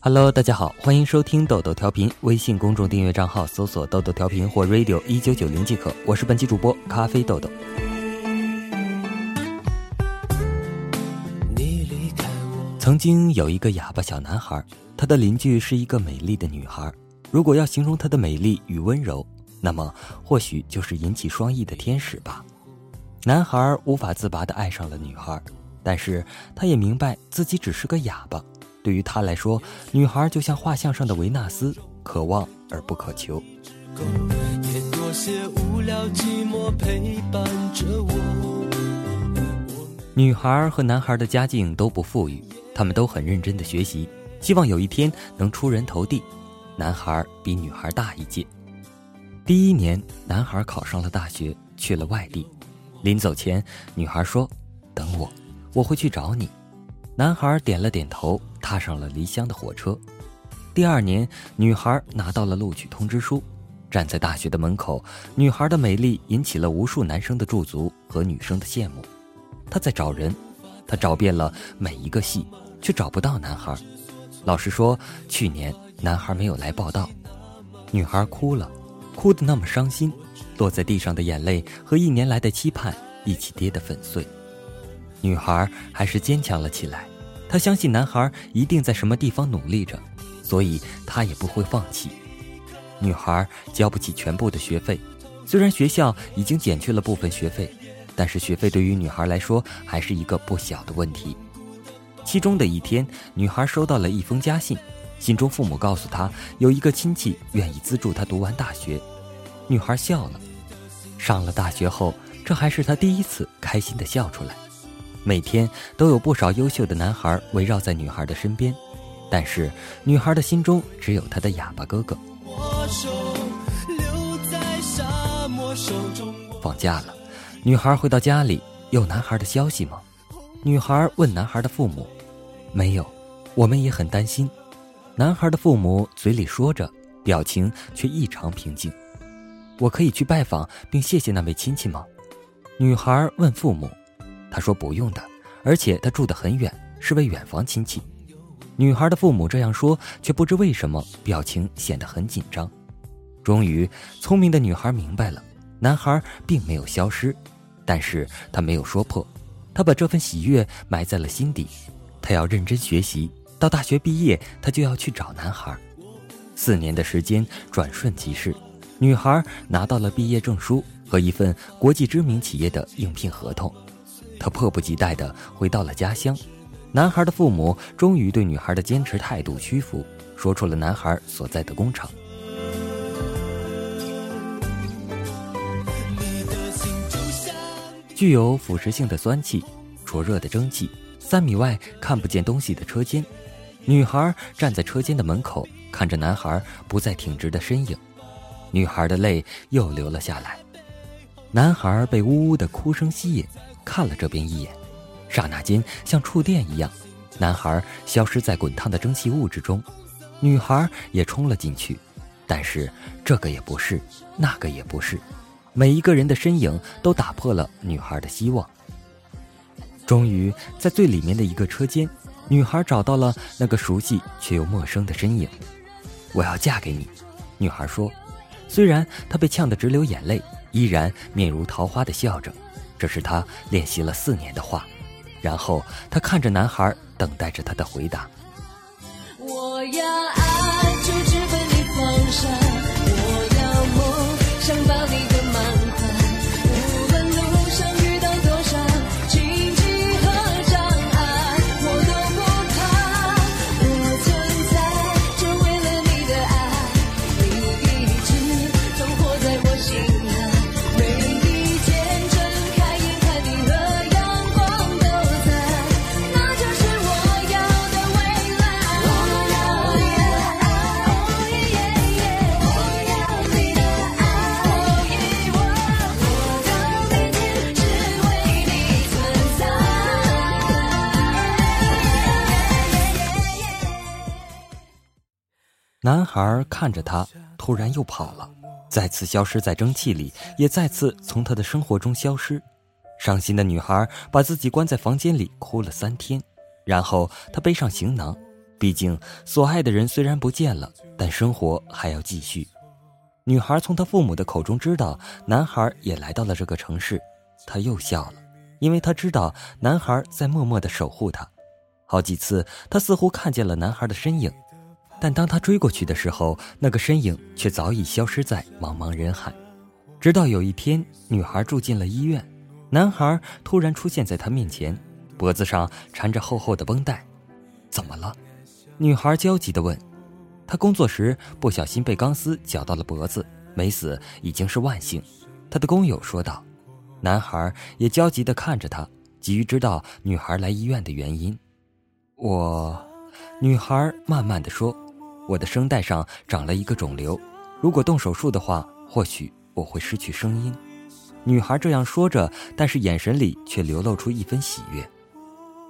Hello，大家好，欢迎收听豆豆调频。微信公众订阅账号搜索“豆豆调频”或 “radio 一九九零”即可。我是本期主播咖啡豆豆。曾经有一个哑巴小男孩，他的邻居是一个美丽的女孩。如果要形容她的美丽与温柔，那么或许就是引起双翼的天使吧。男孩无法自拔地爱上了女孩，但是他也明白自己只是个哑巴。对于他来说，女孩就像画像上的维纳斯，可望而不可求。女孩和男孩的家境都不富裕，他们都很认真的学习，希望有一天能出人头地。男孩比女孩大一届。第一年，男孩考上了大学，去了外地。临走前，女孩说：“等我，会去找你。”男孩点了点头，踏上了离乡的火车。第二年，女孩拿到了录取通知书，站在大学的门口，女孩的美丽引起了无数男生的驻足和女生的羡慕。她在找人，她找遍了每一个系，却找不到男孩。老师说，去年男孩没有来报道。女孩哭了，哭得那么伤心，落在地上的眼泪和一年来的期盼一起跌得粉碎。女孩还是坚强了起来，她相信男孩一定在什么地方努力着，所以她也不会放弃。女孩交不起全部的学费，虽然学校已经减去了部分学费，但是学费对于女孩来说还是一个不小的问题。其中的一天，女孩收到了一封家信，信中父母告诉她有一个亲戚愿意资助她读完大学。女孩笑了，上了大学后，这还是她第一次开心的笑出来。每天都有不少优秀的男孩围绕在女孩的身边，但是女孩的心中只有她的哑巴哥哥。放假了，女孩回到家里，有男孩的消息吗？女孩问男孩的父母：“没有，我们也很担心。”男孩的父母嘴里说着，表情却异常平静。我可以去拜访并谢谢那位亲戚吗？女孩问父母。他说不用的，而且他住得很远，是位远房亲戚。女孩的父母这样说，却不知为什么表情显得很紧张。终于，聪明的女孩明白了，男孩并没有消失，但是他没有说破，他把这份喜悦埋在了心底。他要认真学习，到大学毕业，他就要去找男孩。四年的时间转瞬即逝，女孩拿到了毕业证书和一份国际知名企业的应聘合同。他迫不及待地回到了家乡，男孩的父母终于对女孩的坚持态度屈服，说出了男孩所在的工厂。具有腐蚀性的酸气，灼热的蒸汽，三米外看不见东西的车间，女孩站在车间的门口，看着男孩不再挺直的身影，女孩的泪又流了下来。男孩被呜呜的哭声吸引。看了这边一眼，刹那间像触电一样，男孩消失在滚烫的蒸汽物质中，女孩也冲了进去，但是这个也不是，那个也不是，每一个人的身影都打破了女孩的希望。终于在最里面的一个车间，女孩找到了那个熟悉却又陌生的身影。我要嫁给你，女孩说，虽然他被呛得直流眼泪，依然面如桃花的笑着。这是他练习了四年的话，然后他看着男孩，等待着他的回答。我要男孩看着他，突然又跑了，再次消失在蒸汽里，也再次从他的生活中消失。伤心的女孩把自己关在房间里哭了三天，然后他背上行囊，毕竟所爱的人虽然不见了，但生活还要继续。女孩从她父母的口中知道男孩也来到了这个城市，她又笑了，因为她知道男孩在默默的守护她。好几次，她似乎看见了男孩的身影，但当他追过去的时候，那个身影却早已消失在茫茫人海。直到有一天，女孩住进了医院，男孩突然出现在她面前，脖子上缠着厚厚的绷带。怎么了？女孩焦急地问。他工作时不小心被钢丝绞到了脖子，没死已经是万幸。他的工友说道。男孩也焦急地看着他，急于知道女孩来医院的原因。我，女孩慢慢地说：“我的声带上长了一个肿瘤，如果动手术的话，或许我会失去声音。”女孩这样说着，但是眼神里却流露出一分喜悦。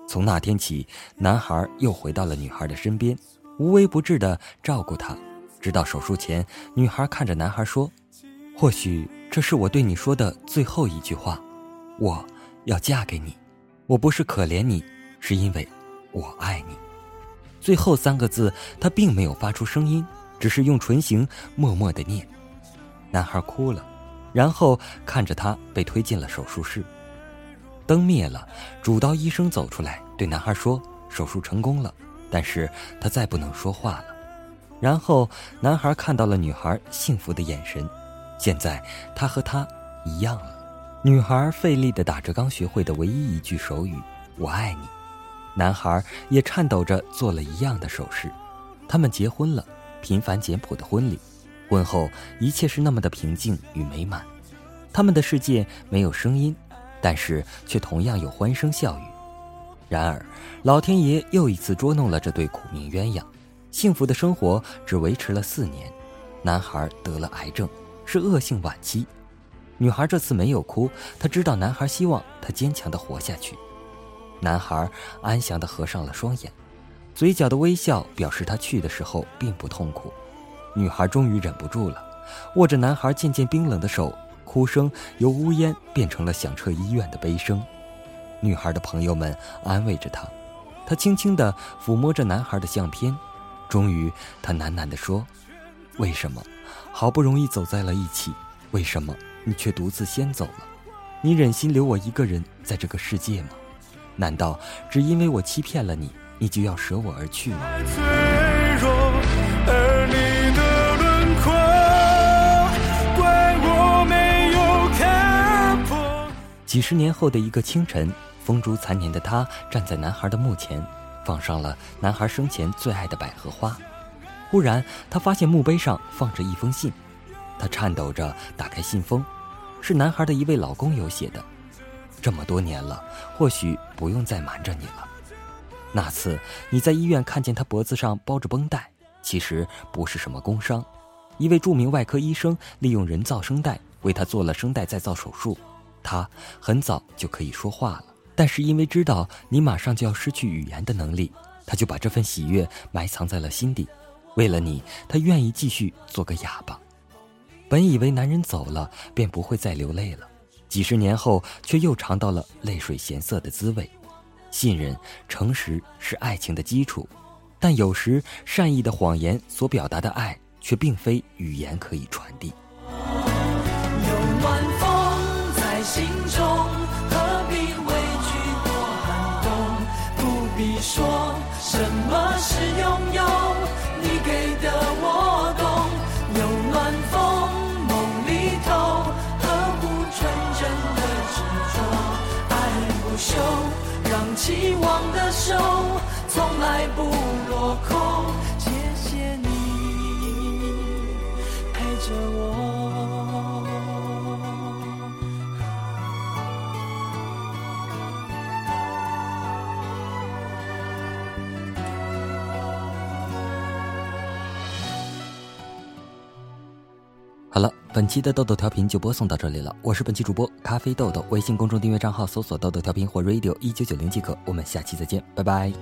从那天起，男孩又回到了女孩的身边。无微不至的照顾她，直到手术前，女孩看着男孩说：“或许这是我对你说的最后一句话，我要嫁给你。我不是可怜你，是因为我爱你。”最后三个字，他并没有发出声音，只是用唇形默默的念。男孩哭了，然后看着他被推进了手术室。灯灭了，主刀医生走出来对男孩说：“手术成功了。”但是他再不能说话了。然后，男孩看到了女孩幸福的眼神。现在，他和她一样了。女孩费力地打着刚学会的唯一一句手语：“我爱你。”男孩也颤抖着做了一样的手势。他们结婚了，平凡简朴的婚礼。婚后，一切是那么的平静与美满。他们的世界没有声音，但是却同样有欢声笑语。然而，老天爷又一次捉弄了这对苦命鸳鸯。幸福的生活只维持了四年，男孩得了癌症，是恶性晚期。女孩这次没有哭，她知道男孩希望她坚强的活下去。男孩安详的合上了双眼，嘴角的微笑表示他去的时候并不痛苦。女孩终于忍不住了，握着男孩渐渐冰冷的手，哭声由呜咽变成了响彻医院的悲声。女孩的朋友们安慰着她，她轻轻地抚摸着男孩的相片，终于，她喃喃地说：“为什么，好不容易走在了一起，为什么你却独自先走了？你忍心留我一个人在这个世界吗？难道只因为我欺骗了你，你就要舍我而去吗？”几十年后的一个清晨。风烛残年的他站在男孩的墓前，放上了男孩生前最爱的百合花。忽然，他发现墓碑上放着一封信，他颤抖着打开信封，是男孩的一位老工友写的。这么多年了，或许不用再瞒着你了。那次你在医院看见他脖子上包着绷带，其实不是什么工伤，一位著名外科医生利用人造声带为他做了声带再造手术，他很早就可以说话了。但是因为知道你马上就要失去语言的能力，他就把这份喜悦埋藏在了心底。为了你，他愿意继续做个哑巴。本以为男人走了便不会再流泪了，几十年后却又尝到了泪水咸涩的滋味。信任、诚实是爱情的基础，但有时善意的谎言所表达的爱，却并非语言可以传递。有暖风在心中。何必畏惧过寒冬？不必说什么是拥有？本期的豆豆调频就播送到这里了。我是本期主播咖啡豆豆，微信公众订阅账号搜索“豆豆调频”或 “radio 一九九零”即可。我们下期再见，拜拜。